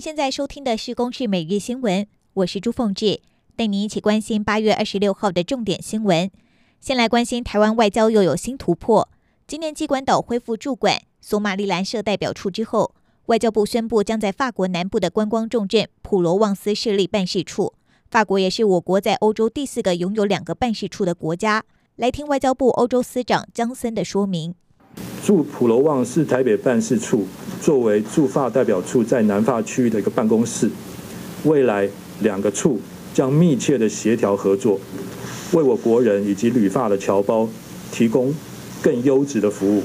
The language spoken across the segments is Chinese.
现在收听的是《公视每日新闻》，我是朱凤志，带您一起关心八月二十六号的重点新闻。先来关心台湾外交又有新突破。今年机关岛恢复驻馆索马利兰设代表处之后，外交部宣布将在法国南部的观光重镇普罗旺斯设立办事处。法国也是我国在欧洲第四个拥有两个办事处的国家。来听外交部欧洲司长江森的说明。驻普罗旺斯台北办事处作为驻法代表处在南法区域的一个办公室，未来两个处将密切的协调合作，为我国人以及旅法的侨胞提供更优质的服务，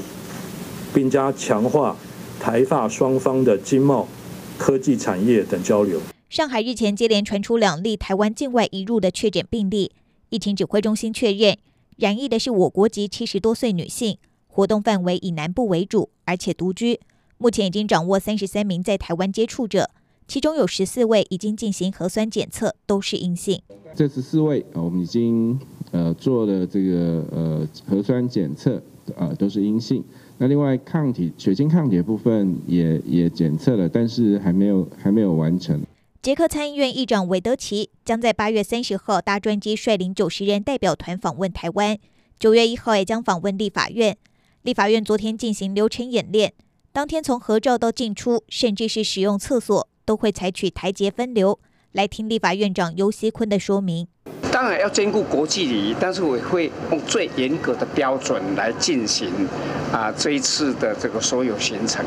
并加强化台法双方的经贸、科技产业等交流。上海日前接连传出两例台湾境外移入的确诊病例，疫情指挥中心确认染疫的是我国籍七十多岁女性。活动范围以南部为主，而且独居。目前已经掌握三十三名在台湾接触者，其中有十四位已经进行核酸检测，都是阴性。这十四位啊，我们已经呃做了这个呃核酸检测啊，都是阴性。那另外抗体血清抗体的部分也也检测了，但是还没有还没有完成。捷克参议院议长韦德奇将在八月三十号搭专机率领九十人代表团访问台湾，九月一号也将访问立法院。立法院昨天进行流程演练，当天从合照到进出，甚至是使用厕所，都会采取台阶分流。来听立法院长尤锡坤的说明。当然要兼顾国际礼仪，但是我会用最严格的标准来进行啊这一次的这个所有行程。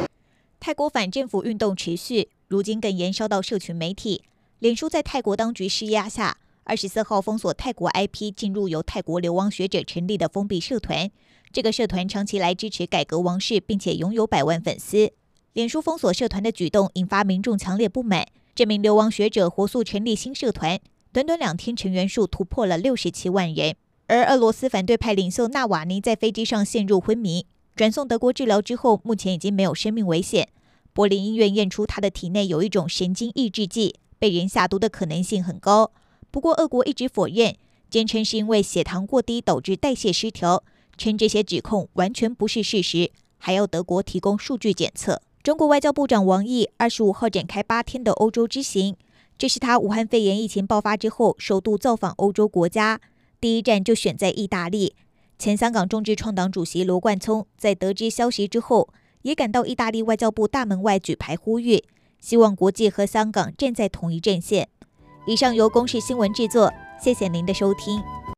泰国反政府运动持续，如今更延烧到社群媒体。脸书在泰国当局施压下，二十四号封锁泰国 IP 进入由泰国流亡学者成立的封闭社团。这个社团长期来支持改革王室，并且拥有百万粉丝。脸书封锁社团的举动引发民众强烈不满。这名流亡学者火速成立新社团，短短两天成员数突破了六十七万人。而俄罗斯反对派领袖纳瓦尼在飞机上陷入昏迷，转送德国治疗之后，目前已经没有生命危险。柏林医院验出他的体内有一种神经抑制剂，被人下毒的可能性很高。不过，俄国一直否认，坚称是因为血糖过低导致代谢失调。称这些指控完全不是事实，还要德国提供数据检测。中国外交部长王毅二十五号展开八天的欧洲之行，这是他武汉肺炎疫情爆发之后首度造访欧洲国家，第一站就选在意大利。前香港众志创党主席罗冠聪在得知消息之后，也赶到意大利外交部大门外举牌呼吁，希望国际和香港站在同一阵线。以上由公视新闻制作，谢谢您的收听。